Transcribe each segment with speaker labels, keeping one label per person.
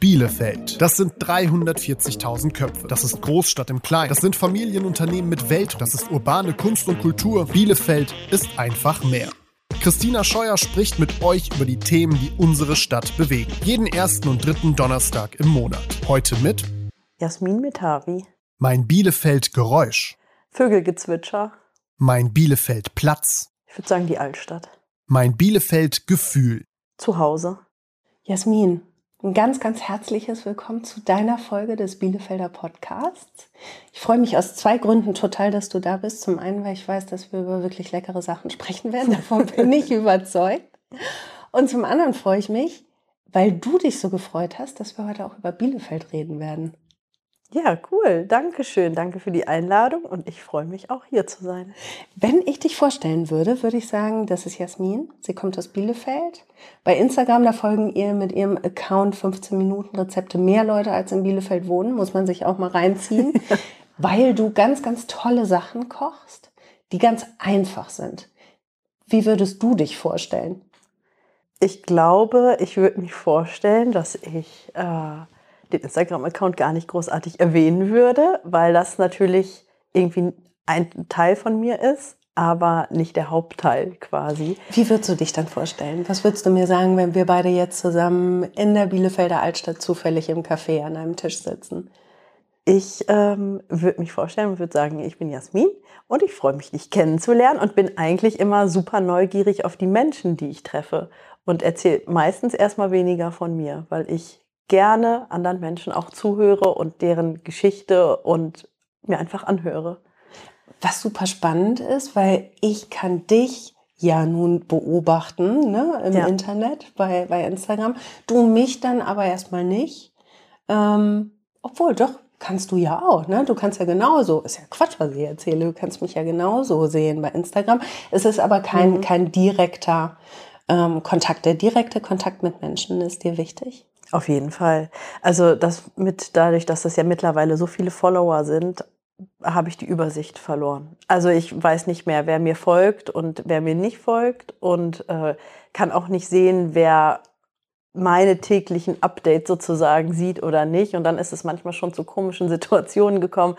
Speaker 1: Bielefeld. Das sind 340.000 Köpfe. Das ist Großstadt im Kleinen. Das sind Familienunternehmen mit Welt. Das ist urbane Kunst und Kultur. Bielefeld ist einfach mehr. Christina Scheuer spricht mit euch über die Themen, die unsere Stadt bewegen. Jeden ersten und dritten Donnerstag im Monat. Heute mit
Speaker 2: Jasmin Metavi.
Speaker 1: Mein Bielefeld Geräusch.
Speaker 2: Vögelgezwitscher.
Speaker 1: Mein Bielefeld Platz.
Speaker 2: Ich würde sagen die Altstadt.
Speaker 1: Mein Bielefeld Gefühl.
Speaker 2: Zu Hause.
Speaker 3: Jasmin, ein ganz, ganz herzliches Willkommen zu deiner Folge des Bielefelder Podcasts. Ich freue mich aus zwei Gründen total, dass du da bist. Zum einen, weil ich weiß, dass wir über wirklich leckere Sachen sprechen werden. Davon bin ich überzeugt. Und zum anderen freue ich mich, weil du dich so gefreut hast, dass wir heute auch über Bielefeld reden werden.
Speaker 2: Ja, cool. Dankeschön. Danke für die Einladung und ich freue mich auch hier zu sein.
Speaker 3: Wenn ich dich vorstellen würde, würde ich sagen, das ist Jasmin. Sie kommt aus Bielefeld. Bei Instagram, da folgen ihr mit ihrem Account 15 Minuten Rezepte mehr Leute als in Bielefeld wohnen. Muss man sich auch mal reinziehen. weil du ganz, ganz tolle Sachen kochst, die ganz einfach sind. Wie würdest du dich vorstellen?
Speaker 2: Ich glaube, ich würde mich vorstellen, dass ich... Äh den Instagram-Account gar nicht großartig erwähnen würde, weil das natürlich irgendwie ein Teil von mir ist, aber nicht der Hauptteil quasi.
Speaker 3: Wie würdest du dich dann vorstellen? Was würdest du mir sagen, wenn wir beide jetzt zusammen in der Bielefelder Altstadt zufällig im Café an einem Tisch sitzen?
Speaker 2: Ich ähm, würde mich vorstellen und würde sagen, ich bin Jasmin und ich freue mich, dich kennenzulernen und bin eigentlich immer super neugierig auf die Menschen, die ich treffe und erzähle meistens erstmal weniger von mir, weil ich gerne anderen Menschen auch zuhöre und deren Geschichte und mir einfach anhöre.
Speaker 3: Was super spannend ist, weil ich kann dich ja nun beobachten ne, im ja. Internet, bei, bei Instagram. Du mich dann aber erstmal nicht. Ähm, obwohl, doch, kannst du ja auch. Ne? Du kannst ja genauso, ist ja Quatsch, was ich erzähle, du kannst mich ja genauso sehen bei Instagram. Es ist aber kein, mhm. kein direkter ähm, Kontakt. Der direkte Kontakt mit Menschen ist dir wichtig?
Speaker 2: Auf jeden Fall. Also das mit dadurch, dass das ja mittlerweile so viele Follower sind, habe ich die Übersicht verloren. Also ich weiß nicht mehr, wer mir folgt und wer mir nicht folgt und äh, kann auch nicht sehen, wer meine täglichen Updates sozusagen sieht oder nicht. Und dann ist es manchmal schon zu komischen Situationen gekommen,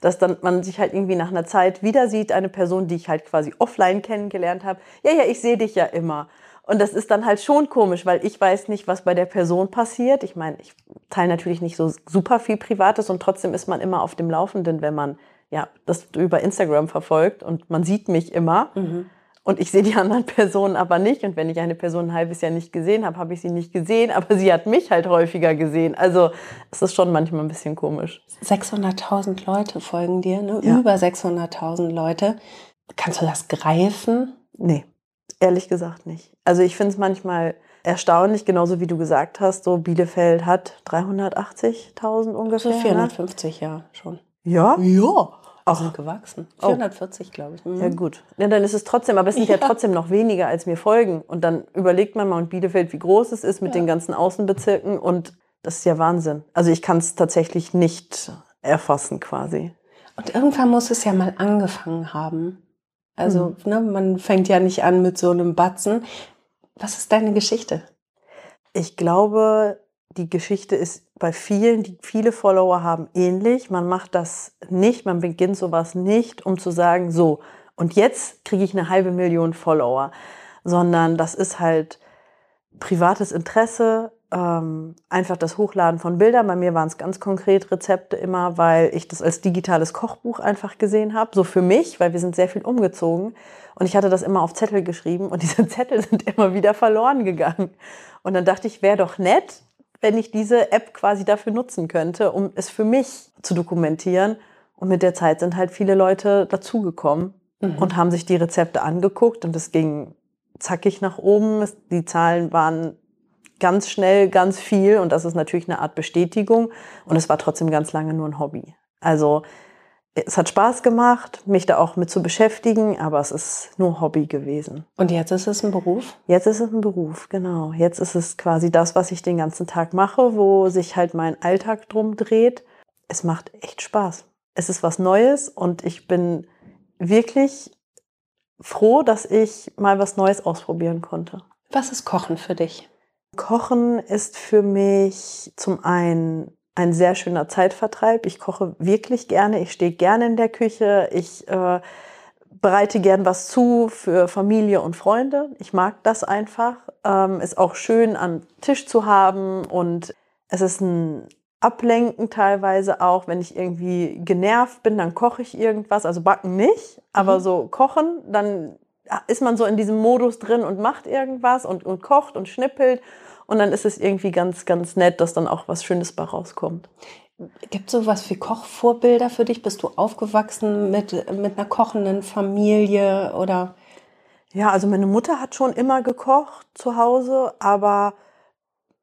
Speaker 2: dass dann man sich halt irgendwie nach einer Zeit wieder sieht, eine Person, die ich halt quasi offline kennengelernt habe. Ja, ja, ich sehe dich ja immer. Und das ist dann halt schon komisch, weil ich weiß nicht, was bei der Person passiert. Ich meine, ich teile natürlich nicht so super viel Privates und trotzdem ist man immer auf dem Laufenden, wenn man ja das über Instagram verfolgt und man sieht mich immer. Mhm. Und ich sehe die anderen Personen aber nicht. Und wenn ich eine Person ein halbes Jahr nicht gesehen habe, habe ich sie nicht gesehen. Aber sie hat mich halt häufiger gesehen. Also es ist schon manchmal ein bisschen komisch.
Speaker 3: 600.000 Leute folgen dir, ne? Ja. Über 600.000 Leute. Kannst du das greifen?
Speaker 2: Nee. Ehrlich gesagt nicht. Also ich finde es manchmal erstaunlich, genauso wie du gesagt hast, so Bielefeld hat 380.000 ungefähr.
Speaker 3: So 450, ne? ja, schon.
Speaker 2: Ja?
Speaker 3: Ja. Auch sind gewachsen. 440, oh. glaube ich.
Speaker 2: Mhm. Ja, gut. Ja, dann ist es trotzdem, aber es sind ja. ja. trotzdem noch weniger, als mir folgen. Und dann überlegt man mal und Bielefeld, wie groß es ist mit ja. den ganzen Außenbezirken. Und das ist ja Wahnsinn. Also ich kann es tatsächlich nicht erfassen quasi.
Speaker 3: Und irgendwann muss es ja mal angefangen haben. Also mhm. ne, man fängt ja nicht an mit so einem Batzen. Was ist deine Geschichte?
Speaker 2: Ich glaube, die Geschichte ist bei vielen, die viele Follower haben, ähnlich. Man macht das nicht, man beginnt sowas nicht, um zu sagen, so, und jetzt kriege ich eine halbe Million Follower, sondern das ist halt privates Interesse, ähm, einfach das Hochladen von Bildern. Bei mir waren es ganz konkret Rezepte immer, weil ich das als digitales Kochbuch einfach gesehen habe. So für mich, weil wir sind sehr viel umgezogen. Und ich hatte das immer auf Zettel geschrieben und diese Zettel sind immer wieder verloren gegangen. Und dann dachte ich, wäre doch nett, wenn ich diese App quasi dafür nutzen könnte, um es für mich zu dokumentieren. Und mit der Zeit sind halt viele Leute dazugekommen mhm. und haben sich die Rezepte angeguckt und es ging zackig nach oben. Die Zahlen waren ganz schnell ganz viel und das ist natürlich eine Art Bestätigung und es war trotzdem ganz lange nur ein Hobby. Also es hat Spaß gemacht, mich da auch mit zu beschäftigen, aber es ist nur Hobby gewesen.
Speaker 3: Und jetzt ist es ein Beruf?
Speaker 2: Jetzt ist es ein Beruf, genau. Jetzt ist es quasi das, was ich den ganzen Tag mache, wo sich halt mein Alltag drum dreht. Es macht echt Spaß. Es ist was Neues und ich bin wirklich froh, dass ich mal was Neues ausprobieren konnte.
Speaker 3: Was ist Kochen für dich?
Speaker 2: Kochen ist für mich zum einen ein sehr schöner Zeitvertreib. Ich koche wirklich gerne, ich stehe gerne in der Küche, ich äh, bereite gern was zu für Familie und Freunde. Ich mag das einfach. Ähm, ist auch schön am Tisch zu haben und es ist ein Ablenken teilweise auch, wenn ich irgendwie genervt bin, dann koche ich irgendwas, also backen nicht, aber mhm. so kochen, dann ist man so in diesem Modus drin und macht irgendwas und, und kocht und schnippelt und dann ist es irgendwie ganz, ganz nett, dass dann auch was Schönes bei rauskommt.
Speaker 3: Gibt es sowas wie Kochvorbilder für dich? Bist du aufgewachsen mit, mit einer kochenden Familie oder?
Speaker 2: Ja, also meine Mutter hat schon immer gekocht zu Hause, aber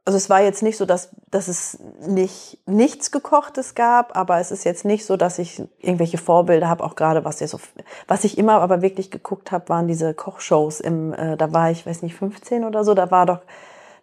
Speaker 2: also es war jetzt nicht so, dass, dass es nicht nichts gekochtes gab, aber es ist jetzt nicht so, dass ich irgendwelche Vorbilder habe, auch gerade was ja so, was ich immer aber wirklich geguckt habe, waren diese Kochshows im, äh, da war ich, weiß nicht, 15 oder so, da war doch,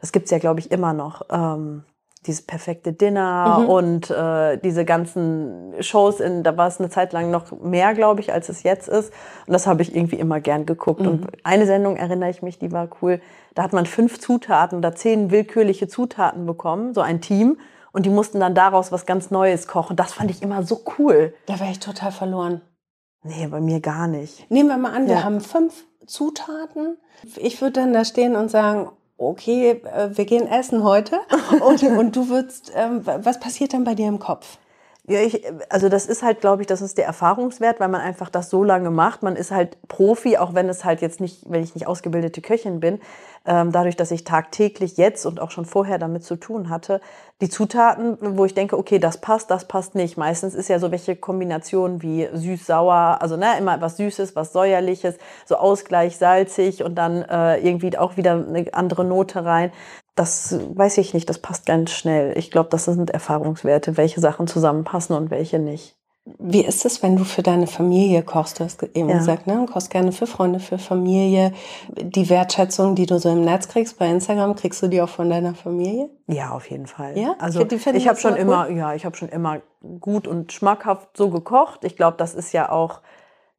Speaker 2: das gibt's ja glaube ich immer noch, ähm, dieses perfekte Dinner mhm. und äh, diese ganzen Shows in, da war es eine Zeit lang noch mehr, glaube ich, als es jetzt ist. Und das habe ich irgendwie immer gern geguckt. Mhm. Und eine Sendung erinnere ich mich, die war cool. Da hat man fünf Zutaten oder zehn willkürliche Zutaten bekommen, so ein Team. Und die mussten dann daraus was ganz Neues kochen. Das fand ich immer so cool.
Speaker 3: Da wäre ich total verloren.
Speaker 2: Nee, bei mir gar nicht.
Speaker 3: Nehmen wir mal an, wir haben fünf Zutaten. Ich würde dann da stehen und sagen, okay, äh, wir gehen essen heute und, und du würdest, ähm, was passiert dann bei dir im Kopf?
Speaker 2: Ja, ich, also das ist halt, glaube ich, das ist der Erfahrungswert, weil man einfach das so lange macht. Man ist halt Profi, auch wenn es halt jetzt nicht, wenn ich nicht ausgebildete Köchin bin. Ähm, dadurch, dass ich tagtäglich jetzt und auch schon vorher damit zu tun hatte, die Zutaten, wo ich denke, okay, das passt, das passt nicht. Meistens ist ja so welche Kombinationen wie süß-sauer, also ne, immer was Süßes, was Säuerliches, so Ausgleich salzig und dann äh, irgendwie auch wieder eine andere Note rein das weiß ich nicht, das passt ganz schnell. Ich glaube, das sind Erfahrungswerte, welche Sachen zusammenpassen und welche nicht.
Speaker 3: Wie ist es, wenn du für deine Familie kochst? Du hast eben ja. gesagt, ne? du kochst gerne für Freunde, für Familie. Die Wertschätzung, die du so im Netz kriegst, bei Instagram, kriegst du die auch von deiner Familie?
Speaker 2: Ja, auf jeden Fall. Ja? Also ich habe schon immer, ja, ich habe schon immer gut und schmackhaft so gekocht. Ich glaube, das ist ja auch,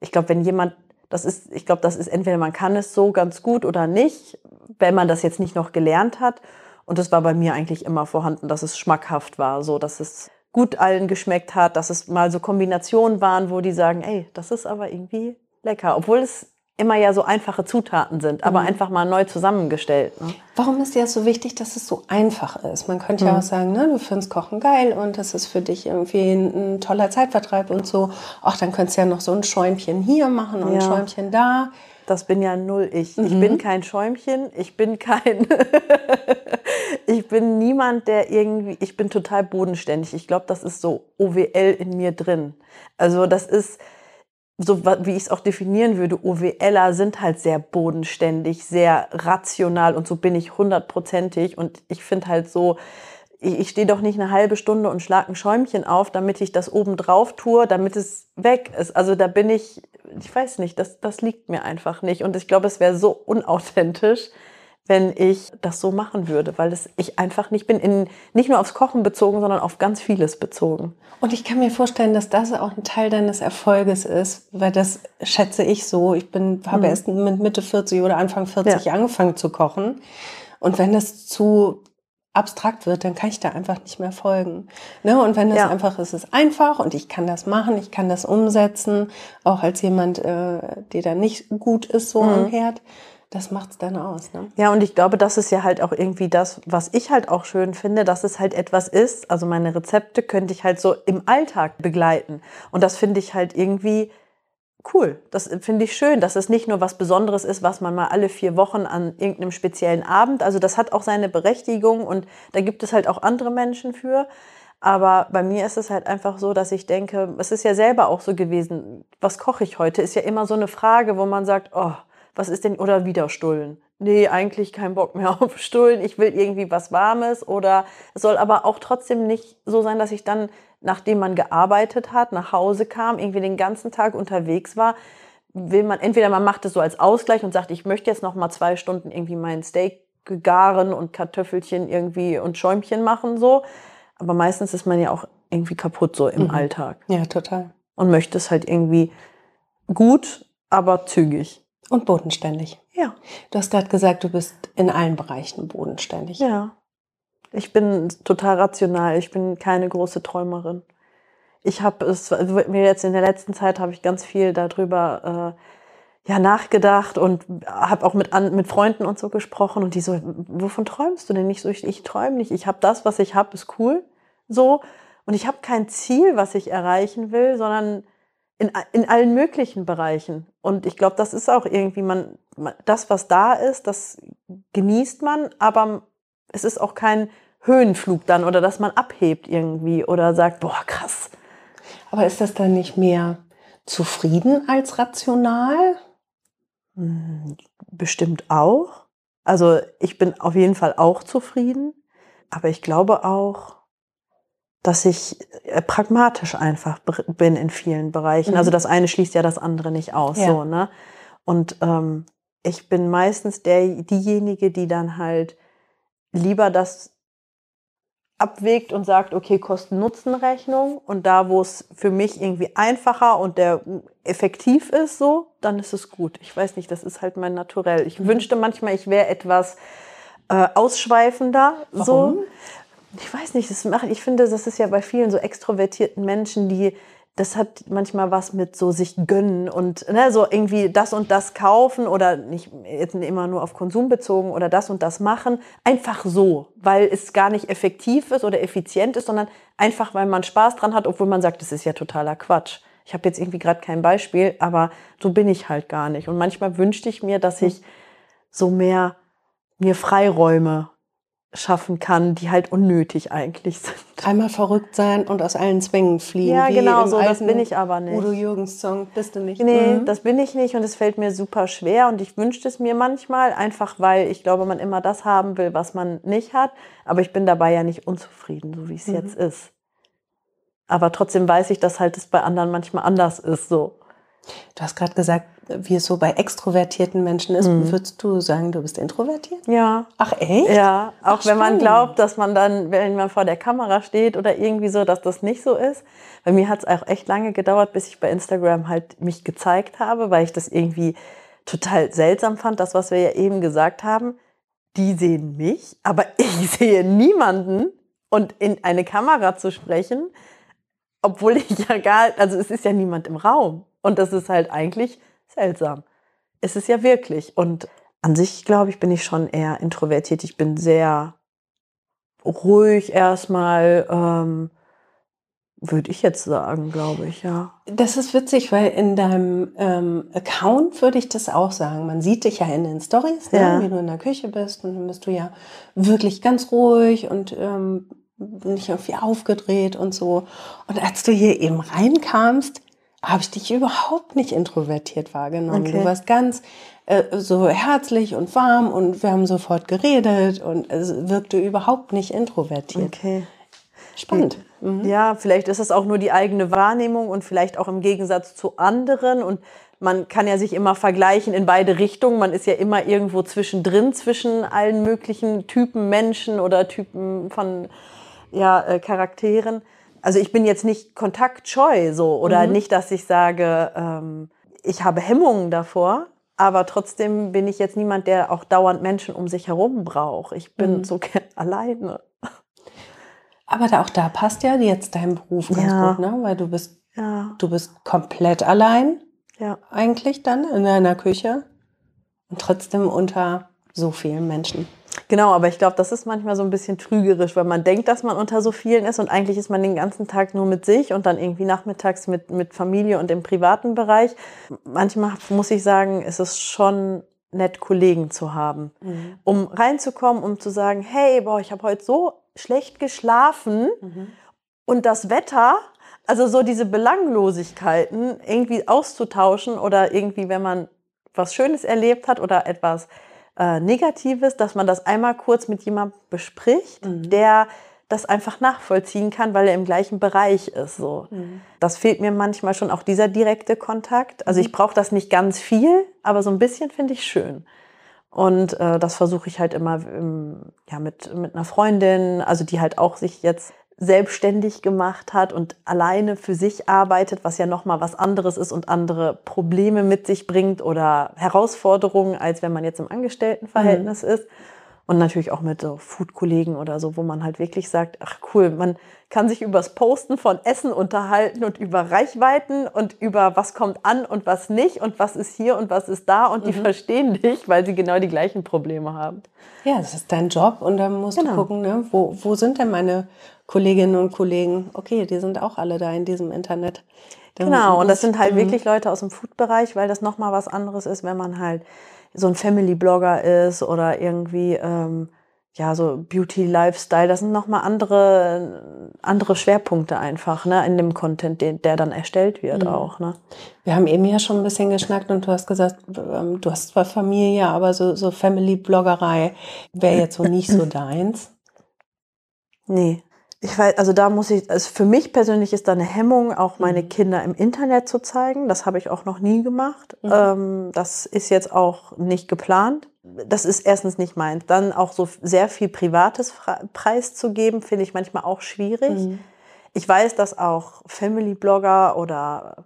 Speaker 2: ich glaube, wenn jemand das ist, ich glaube, das ist entweder man kann es so ganz gut oder nicht, wenn man das jetzt nicht noch gelernt hat. Und das war bei mir eigentlich immer vorhanden, dass es schmackhaft war, so dass es gut allen geschmeckt hat, dass es mal so Kombinationen waren, wo die sagen, ey, das ist aber irgendwie lecker, obwohl es immer ja so einfache Zutaten sind, aber mhm. einfach mal neu zusammengestellt. Ne?
Speaker 3: Warum ist dir so wichtig, dass es so einfach ist? Man könnte mhm. ja auch sagen, ne, du findest Kochen geil und das ist für dich irgendwie ein, ein toller Zeitvertreib und so. Ach, dann könntest du ja noch so ein Schäumchen hier machen und ja. ein Schäumchen da.
Speaker 2: Das bin ja null ich. Mhm. Ich bin kein Schäumchen, ich bin kein, ich bin niemand, der irgendwie, ich bin total bodenständig. Ich glaube, das ist so OWL in mir drin. Also das ist, so wie ich es auch definieren würde, OWLer sind halt sehr bodenständig, sehr rational und so bin ich hundertprozentig und ich finde halt so, ich, ich stehe doch nicht eine halbe Stunde und schlage ein Schäumchen auf, damit ich das oben drauf tue, damit es weg ist. Also da bin ich, ich weiß nicht, das, das liegt mir einfach nicht und ich glaube, es wäre so unauthentisch, wenn ich das so machen würde, weil das ich einfach nicht bin, in, nicht nur aufs Kochen bezogen, sondern auf ganz vieles bezogen.
Speaker 3: Und ich kann mir vorstellen, dass das auch ein Teil deines Erfolges ist, weil das schätze ich so. Ich bin, habe mhm. erst mit Mitte 40 oder Anfang 40 ja. angefangen zu kochen. Und wenn das zu abstrakt wird, dann kann ich da einfach nicht mehr folgen. Ne? Und wenn das ja. einfach ist, ist es einfach und ich kann das machen, ich kann das umsetzen, auch als jemand, äh, der da nicht gut ist so mhm. am Herd das macht es dann aus. Ne?
Speaker 2: Ja, und ich glaube, das ist ja halt auch irgendwie das, was ich halt auch schön finde, dass es halt etwas ist. Also meine Rezepte könnte ich halt so im Alltag begleiten. Und das finde ich halt irgendwie cool. Das finde ich schön, dass es nicht nur was Besonderes ist, was man mal alle vier Wochen an irgendeinem speziellen Abend, also das hat auch seine Berechtigung und da gibt es halt auch andere Menschen für. Aber bei mir ist es halt einfach so, dass ich denke, es ist ja selber auch so gewesen, was koche ich heute, ist ja immer so eine Frage, wo man sagt, oh, was ist denn, oder wieder Stullen. Nee, eigentlich kein Bock mehr auf Stullen. Ich will irgendwie was Warmes oder es soll aber auch trotzdem nicht so sein, dass ich dann, nachdem man gearbeitet hat, nach Hause kam, irgendwie den ganzen Tag unterwegs war, will man, entweder man macht es so als Ausgleich und sagt, ich möchte jetzt noch mal zwei Stunden irgendwie mein Steak garen und Kartoffelchen irgendwie und Schäumchen machen, so. Aber meistens ist man ja auch irgendwie kaputt so im mhm. Alltag.
Speaker 3: Ja, total.
Speaker 2: Und möchte es halt irgendwie gut, aber zügig.
Speaker 3: Und bodenständig.
Speaker 2: Ja.
Speaker 3: Du hast gerade gesagt, du bist in allen Bereichen bodenständig.
Speaker 2: Ja. Ich bin total rational. Ich bin keine große Träumerin. Ich habe es mir jetzt in der letzten Zeit habe ich ganz viel darüber äh, ja nachgedacht und habe auch mit an, mit Freunden und so gesprochen und die so wovon träumst du denn nicht? So ich, ich träume nicht. Ich habe das was ich habe ist cool. So. Und ich habe kein Ziel was ich erreichen will sondern in, in allen möglichen Bereichen. Und ich glaube das ist auch irgendwie man das was da ist das genießt man aber es ist auch kein Höhenflug dann oder dass man abhebt irgendwie oder sagt, boah, krass.
Speaker 3: Aber ist das dann nicht mehr zufrieden als rational?
Speaker 2: Hm, bestimmt auch. Also ich bin auf jeden Fall auch zufrieden, aber ich glaube auch, dass ich äh, pragmatisch einfach bin in vielen Bereichen. Mhm. Also das eine schließt ja das andere nicht aus. Ja. So, ne? Und ähm, ich bin meistens der, diejenige, die dann halt lieber das abwägt und sagt, okay, Kosten-Nutzen-Rechnung und da, wo es für mich irgendwie einfacher und der effektiv ist, so, dann ist es gut. Ich weiß nicht, das ist halt mein Naturell. Ich mhm. wünschte manchmal, ich wäre etwas äh, ausschweifender. Warum? So. Ich weiß nicht, das macht, ich finde, das ist ja bei vielen so extrovertierten Menschen, die das hat manchmal was mit so sich gönnen und ne, so irgendwie das und das kaufen oder nicht jetzt immer nur auf Konsum bezogen oder das und das machen. Einfach so, weil es gar nicht effektiv ist oder effizient ist, sondern einfach, weil man Spaß dran hat, obwohl man sagt, das ist ja totaler Quatsch. Ich habe jetzt irgendwie gerade kein Beispiel, aber so bin ich halt gar nicht. Und manchmal wünschte ich mir, dass ich so mehr mir Freiräume schaffen kann, die halt unnötig eigentlich sind.
Speaker 3: Einmal verrückt sein und aus allen Zwängen fliehen.
Speaker 2: Ja, genau so, das bin ich aber nicht.
Speaker 3: Udo Jürgens Song, bist du nicht.
Speaker 2: Nee, mhm. das bin ich nicht und es fällt mir super schwer und ich wünschte es mir manchmal, einfach weil ich glaube, man immer das haben will, was man nicht hat, aber ich bin dabei ja nicht unzufrieden, so wie es mhm. jetzt ist. Aber trotzdem weiß ich, dass halt es bei anderen manchmal anders ist, so.
Speaker 3: Du hast gerade gesagt, wie es so bei extrovertierten Menschen ist. Mhm. Würdest du sagen, du bist introvertiert?
Speaker 2: Ja.
Speaker 3: Ach echt?
Speaker 2: Ja, auch Ach, wenn man glaubt, dass man dann, wenn man vor der Kamera steht oder irgendwie so, dass das nicht so ist. Bei mir hat es auch echt lange gedauert, bis ich bei Instagram halt mich gezeigt habe, weil ich das irgendwie total seltsam fand, das, was wir ja eben gesagt haben. Die sehen mich, aber ich sehe niemanden. Und in eine Kamera zu sprechen, obwohl ich ja gar, also es ist ja niemand im Raum. Und das ist halt eigentlich seltsam. Es ist ja wirklich. Und an sich, glaube ich, bin ich schon eher introvertiert. Ich bin sehr ruhig erstmal, ähm, würde ich jetzt sagen, glaube ich, ja.
Speaker 3: Das ist witzig, weil in deinem ähm, Account würde ich das auch sagen. Man sieht dich ja in den Stories, ne? ja. wie du in der Küche bist und dann bist du ja wirklich ganz ruhig und ähm, nicht irgendwie aufgedreht und so. Und als du hier eben reinkamst, habe ich dich überhaupt nicht introvertiert wahrgenommen. Okay. Du warst ganz äh, so herzlich und warm und wir haben sofort geredet und es wirkte überhaupt nicht introvertiert.
Speaker 2: Okay.
Speaker 3: Spannend.
Speaker 2: Mhm. Ja, vielleicht ist es auch nur die eigene Wahrnehmung und vielleicht auch im Gegensatz zu anderen und man kann ja sich immer vergleichen in beide Richtungen. Man ist ja immer irgendwo zwischendrin, zwischen allen möglichen Typen Menschen oder Typen von ja, äh, Charakteren also ich bin jetzt nicht kontaktscheu so oder mhm. nicht, dass ich sage, ähm, ich habe Hemmungen davor, aber trotzdem bin ich jetzt niemand, der auch dauernd Menschen um sich herum braucht. Ich bin mhm. so alleine.
Speaker 3: Aber da, auch da passt ja jetzt dein Beruf ganz ja. gut, ne? Weil du bist,
Speaker 2: ja.
Speaker 3: du bist komplett allein.
Speaker 2: Ja.
Speaker 3: Eigentlich dann in deiner Küche und trotzdem unter so vielen Menschen.
Speaker 2: Genau, aber ich glaube, das ist manchmal so ein bisschen trügerisch, weil man denkt, dass man unter so vielen ist und eigentlich ist man den ganzen Tag nur mit sich und dann irgendwie nachmittags mit, mit Familie und im privaten Bereich. Manchmal muss ich sagen, ist es schon nett, Kollegen zu haben, mhm. um reinzukommen, um zu sagen, hey, boah, ich habe heute so schlecht geschlafen mhm. und das Wetter, also so diese Belanglosigkeiten irgendwie auszutauschen oder irgendwie, wenn man was Schönes erlebt hat oder etwas äh, Negatives, dass man das einmal kurz mit jemandem bespricht, mhm. der das einfach nachvollziehen kann, weil er im gleichen Bereich ist. So. Mhm. Das fehlt mir manchmal schon auch dieser direkte Kontakt. Also ich mhm. brauche das nicht ganz viel, aber so ein bisschen finde ich schön. Und äh, das versuche ich halt immer ähm, ja, mit, mit einer Freundin, also die halt auch sich jetzt selbstständig gemacht hat und alleine für sich arbeitet, was ja nochmal was anderes ist und andere Probleme mit sich bringt oder Herausforderungen, als wenn man jetzt im Angestelltenverhältnis mhm. ist. Und natürlich auch mit so Food-Kollegen oder so, wo man halt wirklich sagt, ach cool, man kann sich übers Posten von Essen unterhalten und über Reichweiten und über was kommt an und was nicht und was ist hier und was ist da und mhm. die verstehen dich, weil sie genau die gleichen Probleme haben.
Speaker 3: Ja, das ist dein Job und dann musst genau. du gucken, ne, wo, wo sind denn meine Kolleginnen und Kollegen? Okay, die sind auch alle da in diesem Internet.
Speaker 2: Dann genau, und das sind halt mhm. wirklich Leute aus dem Food-Bereich, weil das nochmal was anderes ist, wenn man halt so ein Family-Blogger ist oder irgendwie ähm, ja so Beauty, Lifestyle, das sind nochmal andere andere Schwerpunkte einfach ne in dem Content, den, der dann erstellt wird mhm. auch. Ne?
Speaker 3: Wir haben eben ja schon ein bisschen geschnackt und du hast gesagt, ähm, du hast zwar Familie, aber so so Family-Bloggerei wäre jetzt so nicht so deins.
Speaker 2: Nee, ich weiß, also da muss ich, also für mich persönlich ist da eine Hemmung, auch meine mhm. Kinder im Internet zu zeigen. Das habe ich auch noch nie gemacht. Mhm. Ähm, das ist jetzt auch nicht geplant. Das ist erstens nicht meins. Dann auch so sehr viel Privates preiszugeben, finde ich manchmal auch schwierig. Mhm. Ich weiß, dass auch Family-Blogger oder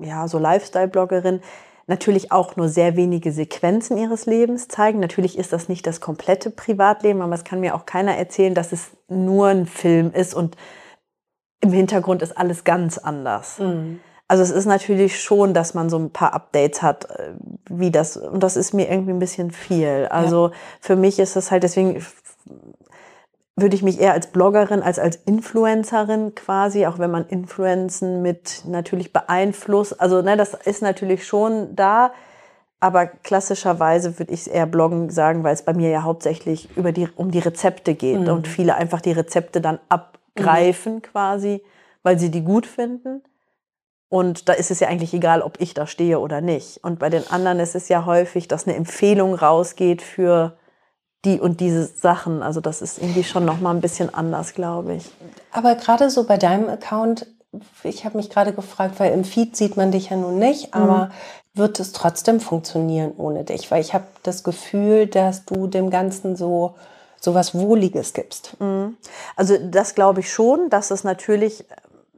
Speaker 2: ja, so Lifestyle-Bloggerinnen natürlich auch nur sehr wenige Sequenzen ihres Lebens zeigen. Natürlich ist das nicht das komplette Privatleben, aber es kann mir auch keiner erzählen, dass es nur ein Film ist und im Hintergrund ist alles ganz anders. Mhm. Also es ist natürlich schon, dass man so ein paar Updates hat, äh, wie das, und das ist mir irgendwie ein bisschen viel. Also ja. für mich ist es halt, deswegen würde ich mich eher als Bloggerin als als Influencerin quasi, auch wenn man Influenzen mit natürlich beeinflusst. Also ne, das ist natürlich schon da, aber klassischerweise würde ich es eher Bloggen sagen, weil es bei mir ja hauptsächlich über die, um die Rezepte geht mhm. und viele einfach die Rezepte dann abgreifen mhm. quasi, weil sie die gut finden. Und da ist es ja eigentlich egal, ob ich da stehe oder nicht. Und bei den anderen ist es ja häufig, dass eine Empfehlung rausgeht für die und diese Sachen. Also das ist irgendwie schon noch mal ein bisschen anders, glaube ich.
Speaker 3: Aber gerade so bei deinem Account, ich habe mich gerade gefragt, weil im Feed sieht man dich ja nun nicht, aber mhm. wird es trotzdem funktionieren ohne dich? Weil ich habe das Gefühl, dass du dem Ganzen so so was Wohliges gibst. Mhm.
Speaker 2: Also das glaube ich schon, dass es natürlich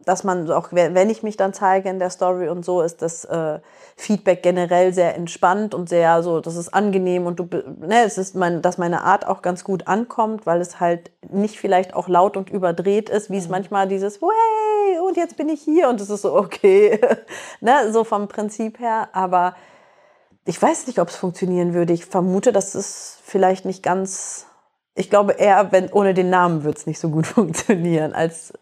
Speaker 2: dass man auch, wenn ich mich dann zeige in der Story und so, ist das äh, Feedback generell sehr entspannt und sehr so, das ist angenehm und du, ne, es ist mein, dass meine Art auch ganz gut ankommt, weil es halt nicht vielleicht auch laut und überdreht ist, wie es mhm. manchmal dieses, hey, und jetzt bin ich hier und es ist so, okay, ne, so vom Prinzip her, aber ich weiß nicht, ob es funktionieren würde. Ich vermute, dass es vielleicht nicht ganz, ich glaube eher, wenn ohne den Namen wird es nicht so gut funktionieren, als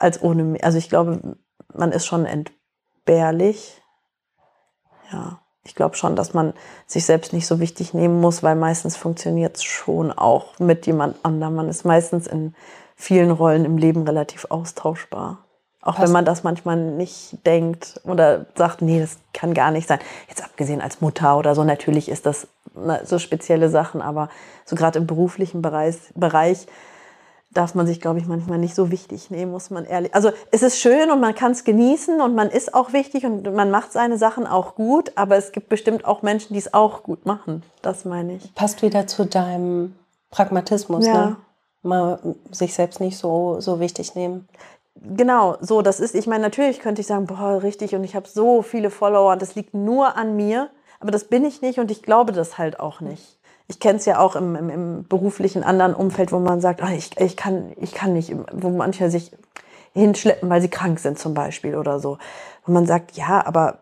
Speaker 2: als ohne, also ich glaube, man ist schon entbehrlich. Ja, ich glaube schon, dass man sich selbst nicht so wichtig nehmen muss, weil meistens funktioniert es schon auch mit jemand anderem. Man ist meistens in vielen Rollen im Leben relativ austauschbar. Auch Passt. wenn man das manchmal nicht denkt oder sagt, nee, das kann gar nicht sein. Jetzt abgesehen als Mutter oder so, natürlich ist das ne, so spezielle Sachen, aber so gerade im beruflichen Bereich, Bereich darf man sich, glaube ich, manchmal nicht so wichtig nehmen, muss man ehrlich. Also es ist schön und man kann es genießen und man ist auch wichtig und man macht seine Sachen auch gut, aber es gibt bestimmt auch Menschen, die es auch gut machen. Das meine ich.
Speaker 3: Passt wieder zu deinem Pragmatismus, ja. ne? Mal sich selbst nicht so, so wichtig nehmen.
Speaker 2: Genau, so, das ist, ich meine, natürlich könnte ich sagen, boah, richtig, und ich habe so viele Follower und das liegt nur an mir, aber das bin ich nicht und ich glaube das halt auch nicht ich kenne es ja auch im, im, im, beruflichen anderen Umfeld, wo man sagt, ah, ich, ich, kann, ich kann nicht, wo manche sich hinschleppen, weil sie krank sind zum Beispiel oder so. Wo man sagt, ja, aber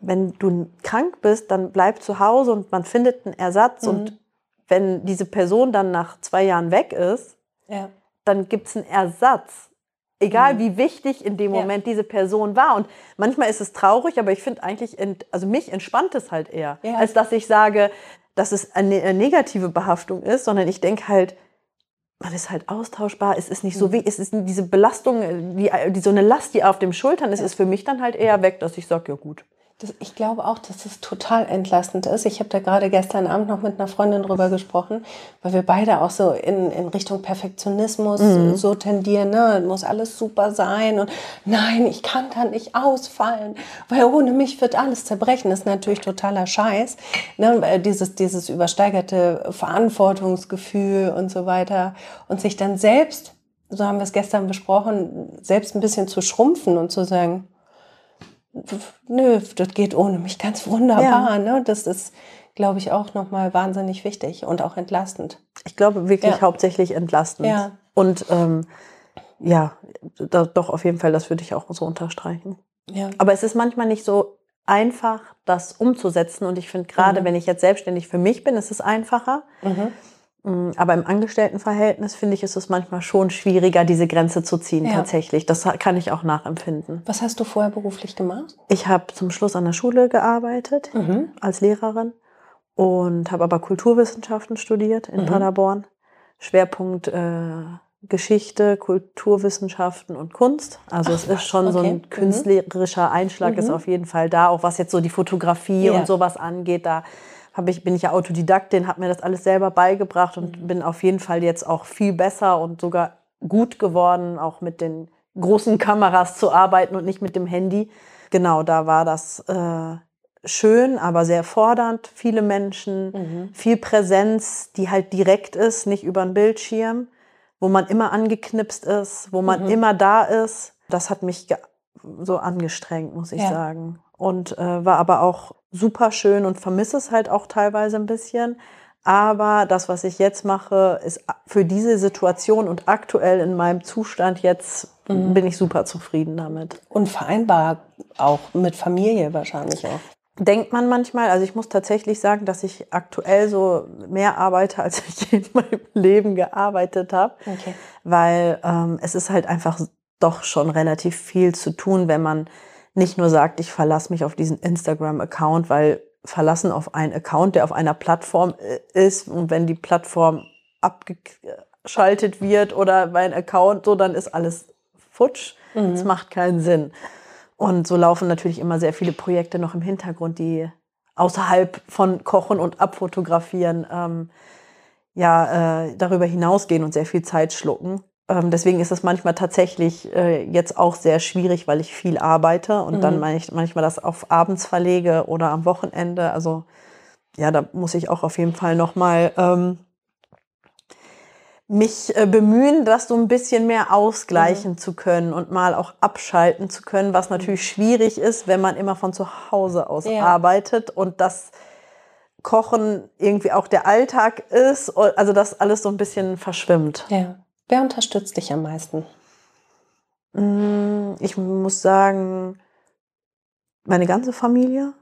Speaker 2: wenn du krank bist, dann bleib zu Hause und man findet einen Ersatz. Mhm. Und wenn diese Person dann nach zwei Jahren weg ist, ja. dann gibt es einen Ersatz. Egal mhm. wie wichtig in dem Moment ja. diese Person war. Und manchmal ist es traurig, aber ich finde eigentlich, also mich entspannt es halt eher, ja. als dass ich sage, dass es eine, eine negative Behaftung ist, sondern ich denke halt, man ist halt austauschbar, es ist nicht so mhm. wie, es ist diese Belastung, die, die so eine Last, die auf den Schultern ist, ist für mich dann halt eher weg, dass ich sage, ja gut.
Speaker 3: Das, ich glaube auch, dass es total entlastend ist. Ich habe da gerade gestern Abend noch mit einer Freundin drüber gesprochen, weil wir beide auch so in, in Richtung Perfektionismus mhm. so tendieren. Ne? Muss alles super sein und nein, ich kann da nicht ausfallen, weil ohne mich wird alles zerbrechen. Das ist natürlich totaler Scheiß. Ne? Dieses, dieses übersteigerte Verantwortungsgefühl und so weiter und sich dann selbst so haben wir es gestern besprochen, selbst ein bisschen zu schrumpfen und zu sagen, nö, das geht ohne mich ganz wunderbar. Ja. Ne? Das ist, glaube ich, auch nochmal wahnsinnig wichtig und auch entlastend.
Speaker 2: Ich glaube wirklich ja. hauptsächlich entlastend. Ja. Und ähm, ja, da, doch auf jeden Fall, das würde ich auch so unterstreichen. Ja. Aber es ist manchmal nicht so einfach, das umzusetzen. Und ich finde gerade, mhm. wenn ich jetzt selbstständig für mich bin, ist es einfacher. Mhm. Mm, aber im Angestelltenverhältnis finde ich, ist es manchmal schon schwieriger, diese Grenze zu ziehen, ja. tatsächlich. Das kann ich auch nachempfinden.
Speaker 3: Was hast du vorher beruflich gemacht?
Speaker 2: Ich habe zum Schluss an der Schule gearbeitet, mhm. als Lehrerin und habe aber Kulturwissenschaften studiert in mhm. Paderborn. Schwerpunkt äh, Geschichte, Kulturwissenschaften und Kunst. Also Ach, es ist schon okay. so ein mhm. künstlerischer Einschlag mhm. ist auf jeden Fall da, auch was jetzt so die Fotografie ja. und sowas angeht. Da habe ich, bin ich ja Autodidaktin, habe mir das alles selber beigebracht und mhm. bin auf jeden Fall jetzt auch viel besser und sogar gut geworden, auch mit den großen Kameras zu arbeiten und nicht mit dem Handy. Genau, da war das äh, schön, aber sehr fordernd. Viele Menschen, mhm. viel Präsenz, die halt direkt ist, nicht über einen Bildschirm, wo man immer angeknipst ist, wo man mhm. immer da ist. Das hat mich so angestrengt, muss ich ja. sagen. Und äh, war aber auch super schön und vermisse es halt auch teilweise ein bisschen. Aber das, was ich jetzt mache, ist für diese Situation und aktuell in meinem Zustand jetzt mhm. bin ich super zufrieden damit.
Speaker 3: Und vereinbar auch mit Familie wahrscheinlich auch.
Speaker 2: Denkt man manchmal, also ich muss tatsächlich sagen, dass ich aktuell so mehr arbeite, als ich in meinem Leben gearbeitet habe. Okay. Weil ähm, es ist halt einfach doch schon relativ viel zu tun, wenn man nicht nur sagt, ich verlasse mich auf diesen Instagram-Account, weil verlassen auf einen Account, der auf einer Plattform äh, ist und wenn die Plattform abgeschaltet wird oder mein Account so, dann ist alles futsch. Mhm. Das macht keinen Sinn. Und so laufen natürlich immer sehr viele Projekte noch im Hintergrund, die außerhalb von Kochen und Abfotografieren ähm, ja äh, darüber hinausgehen und sehr viel Zeit schlucken. Ähm, deswegen ist es manchmal tatsächlich äh, jetzt auch sehr schwierig, weil ich viel arbeite und mhm. dann manchmal das auf abends verlege oder am Wochenende. Also ja, da muss ich auch auf jeden Fall nochmal ähm, mich äh, bemühen, das so ein bisschen mehr ausgleichen mhm. zu können und mal auch abschalten zu können, was natürlich schwierig ist, wenn man immer von zu Hause aus ja. arbeitet und das Kochen irgendwie auch der Alltag ist, also das alles so ein bisschen verschwimmt.
Speaker 3: Ja. Wer unterstützt dich am meisten?
Speaker 2: Mm, ich muss sagen, meine ganze Familie,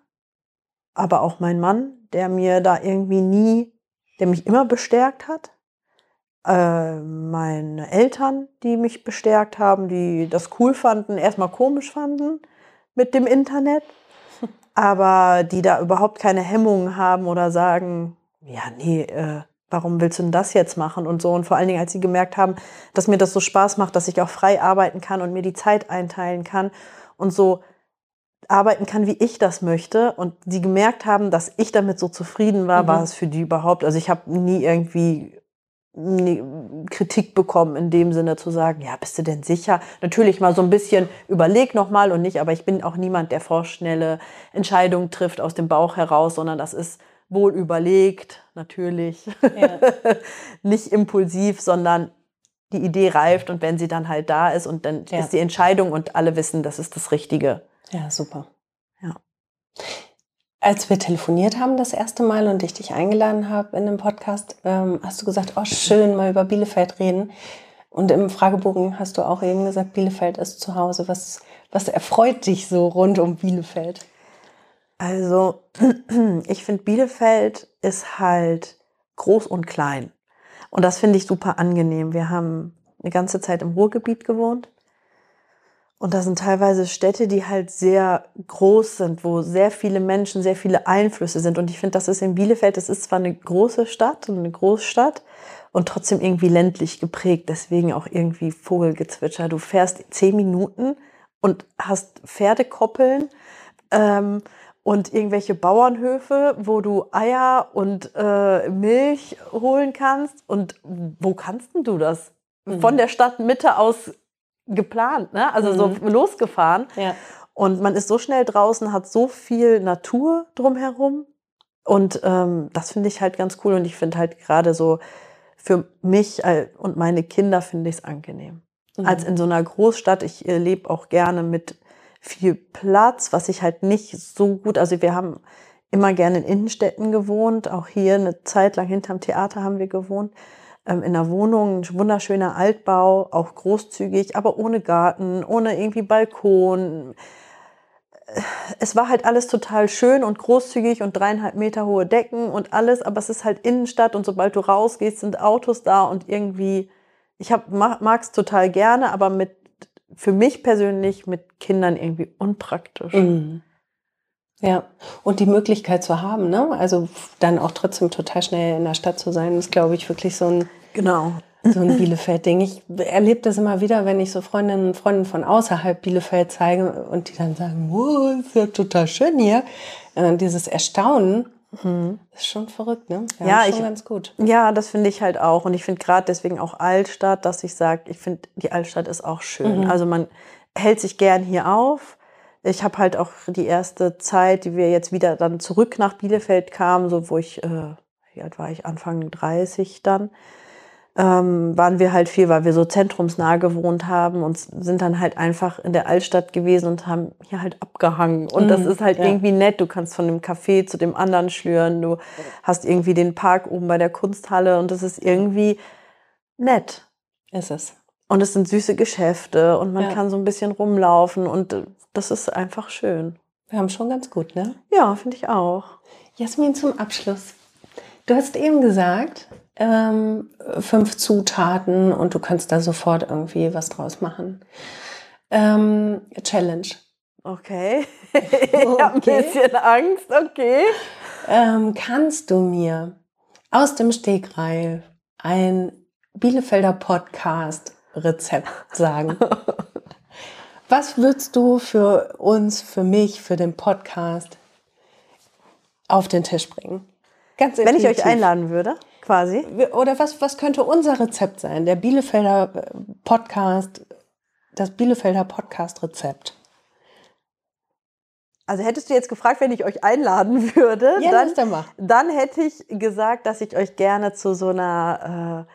Speaker 2: aber auch mein Mann, der mir da irgendwie nie, der mich immer bestärkt hat. Äh, meine Eltern, die mich bestärkt haben, die das cool fanden, erstmal komisch fanden mit dem Internet, aber die da überhaupt keine Hemmungen haben oder sagen, ja, nee, äh, warum willst du denn das jetzt machen und so. Und vor allen Dingen, als sie gemerkt haben, dass mir das so Spaß macht, dass ich auch frei arbeiten kann und mir die Zeit einteilen kann und so arbeiten kann, wie ich das möchte. Und sie gemerkt haben, dass ich damit so zufrieden war, mhm. war es für die überhaupt. Also ich habe nie irgendwie nie Kritik bekommen in dem Sinne zu sagen, ja, bist du denn sicher? Natürlich mal so ein bisschen überleg noch mal und nicht, aber ich bin auch niemand, der vorschnelle Entscheidungen trifft aus dem Bauch heraus, sondern das ist wohl überlegt, natürlich. Ja. Nicht impulsiv, sondern die Idee reift und wenn sie dann halt da ist und dann ja. ist die Entscheidung und alle wissen, das ist das Richtige.
Speaker 3: Ja, super. Ja. Als wir telefoniert haben das erste Mal und ich dich eingeladen habe in dem Podcast, ähm, hast du gesagt, oh schön, mal über Bielefeld reden. Und im Fragebogen hast du auch eben gesagt, Bielefeld ist zu Hause. Was, was erfreut dich so rund um Bielefeld?
Speaker 2: Also, ich finde, Bielefeld ist halt groß und klein. Und das finde ich super angenehm. Wir haben eine ganze Zeit im Ruhrgebiet gewohnt. Und das sind teilweise Städte, die halt sehr groß sind, wo sehr viele Menschen, sehr viele Einflüsse sind. Und ich finde, das ist in Bielefeld, das ist zwar eine große Stadt und eine Großstadt und trotzdem irgendwie ländlich geprägt. Deswegen auch irgendwie Vogelgezwitscher. Du fährst zehn Minuten und hast Pferdekoppeln. Ähm, und irgendwelche Bauernhöfe, wo du Eier und äh, Milch holen kannst. Und wo kannst denn du das? Mhm. Von der Stadtmitte aus geplant, ne? also mhm. so losgefahren. Ja. Und man ist so schnell draußen, hat so viel Natur drumherum. Und ähm, das finde ich halt ganz cool. Und ich finde halt gerade so für mich äh, und meine Kinder finde ich es angenehm. Mhm. Als in so einer Großstadt, ich äh, lebe auch gerne mit viel Platz, was ich halt nicht so gut, also wir haben immer gerne in Innenstädten gewohnt, auch hier eine Zeit lang hinterm Theater haben wir gewohnt, ähm, in einer Wohnung, ein wunderschöner Altbau, auch großzügig, aber ohne Garten, ohne irgendwie Balkon. Es war halt alles total schön und großzügig und dreieinhalb Meter hohe Decken und alles, aber es ist halt Innenstadt und sobald du rausgehst, sind Autos da und irgendwie, ich mag es total gerne, aber mit für mich persönlich mit Kindern irgendwie unpraktisch. Mhm.
Speaker 3: Ja, und die Möglichkeit zu haben, ne? Also dann auch trotzdem total schnell in der Stadt zu sein, ist, glaube ich, wirklich so ein,
Speaker 2: genau.
Speaker 3: so ein Bielefeld-Ding. Ich erlebe das immer wieder, wenn ich so Freundinnen und Freunden von außerhalb Bielefeld zeige und die dann sagen, oh, ist ja total schön hier. Äh, dieses Erstaunen, Mhm. Ist schon verrückt, ne?
Speaker 2: Ja, ja schon ich, ganz gut. Ja, das finde ich halt auch. Und ich finde gerade deswegen auch Altstadt, dass ich sage, ich finde, die Altstadt ist auch schön. Mhm. Also man hält sich gern hier auf. Ich habe halt auch die erste Zeit, die wir jetzt wieder dann zurück nach Bielefeld kamen, so wo ich, äh, wie alt war ich, Anfang 30 dann, ähm, waren wir halt viel, weil wir so zentrumsnah gewohnt haben und sind dann halt einfach in der Altstadt gewesen und haben hier halt abgehangen. Und mhm, das ist halt ja. irgendwie nett. Du kannst von dem Café zu dem anderen schlüren. Du hast irgendwie den Park oben bei der Kunsthalle und das ist irgendwie nett.
Speaker 3: Ist es.
Speaker 2: Und es sind süße Geschäfte und man ja. kann so ein bisschen rumlaufen und äh, das ist einfach schön.
Speaker 3: Wir haben schon ganz gut, ne?
Speaker 2: Ja, finde ich auch.
Speaker 3: Jasmin, zum Abschluss. Du hast eben gesagt, ähm, fünf Zutaten und du kannst da sofort irgendwie was draus machen. Ähm, Challenge.
Speaker 2: Okay. ich habe ein bisschen Angst, okay.
Speaker 3: Ähm, kannst du mir aus dem Stegreif ein Bielefelder Podcast Rezept sagen? Was würdest du für uns, für mich, für den Podcast auf den Tisch bringen?
Speaker 2: Ganz Wenn ich euch einladen würde? Quasi.
Speaker 3: Oder was, was könnte unser Rezept sein? Der Bielefelder äh, Podcast, das Bielefelder Podcast-Rezept.
Speaker 2: Also hättest du jetzt gefragt, wenn ich euch einladen würde,
Speaker 3: ja,
Speaker 2: dann,
Speaker 3: dann,
Speaker 2: dann, hätte ich gesagt, dass ich euch gerne zu so einer,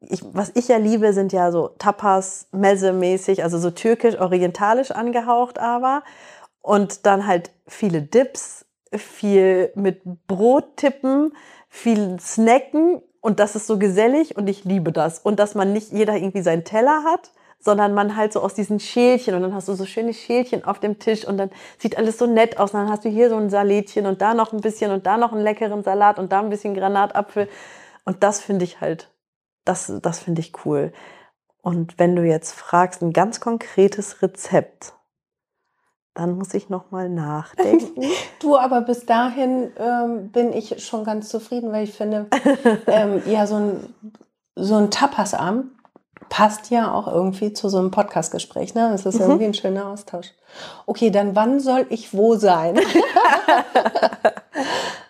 Speaker 2: äh, ich, was ich ja liebe, sind ja so Tapas, Messe-mäßig, also so türkisch, orientalisch angehaucht aber. Und dann halt viele Dips, viel mit Brot tippen, viel snacken und das ist so gesellig und ich liebe das. Und dass man nicht jeder irgendwie seinen Teller hat, sondern man halt so aus diesen Schälchen und dann hast du so schöne Schälchen auf dem Tisch und dann sieht alles so nett aus. Und dann hast du hier so ein Salätchen und da noch ein bisschen und da noch einen leckeren Salat und da ein bisschen Granatapfel. Und das finde ich halt, das, das finde ich cool. Und wenn du jetzt fragst, ein ganz konkretes Rezept, dann muss ich noch mal nachdenken.
Speaker 3: du, aber bis dahin ähm, bin ich schon ganz zufrieden, weil ich finde, ähm, ja, so ein, so ein Tapasabend passt ja auch irgendwie zu so einem Podcastgespräch. Ne? Das ist mhm. irgendwie ein schöner Austausch. Okay, dann wann soll ich wo sein?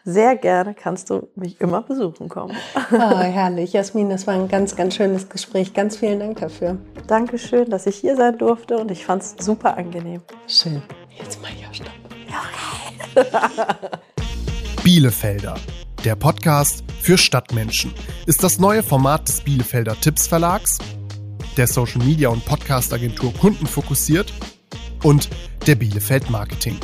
Speaker 2: Sehr gerne kannst du mich immer besuchen kommen.
Speaker 3: Ah, herrlich. Jasmin, das war ein ganz, ganz schönes Gespräch. Ganz vielen Dank dafür.
Speaker 2: Dankeschön, dass ich hier sein durfte und ich fand es super angenehm.
Speaker 3: Schön. Jetzt mal ja stopp.
Speaker 1: Okay. Bielefelder. Der Podcast für Stadtmenschen ist das neue Format des Bielefelder Tipps Verlags, der Social Media und Podcast Agentur Kunden fokussiert und der Bielefeld Marketing.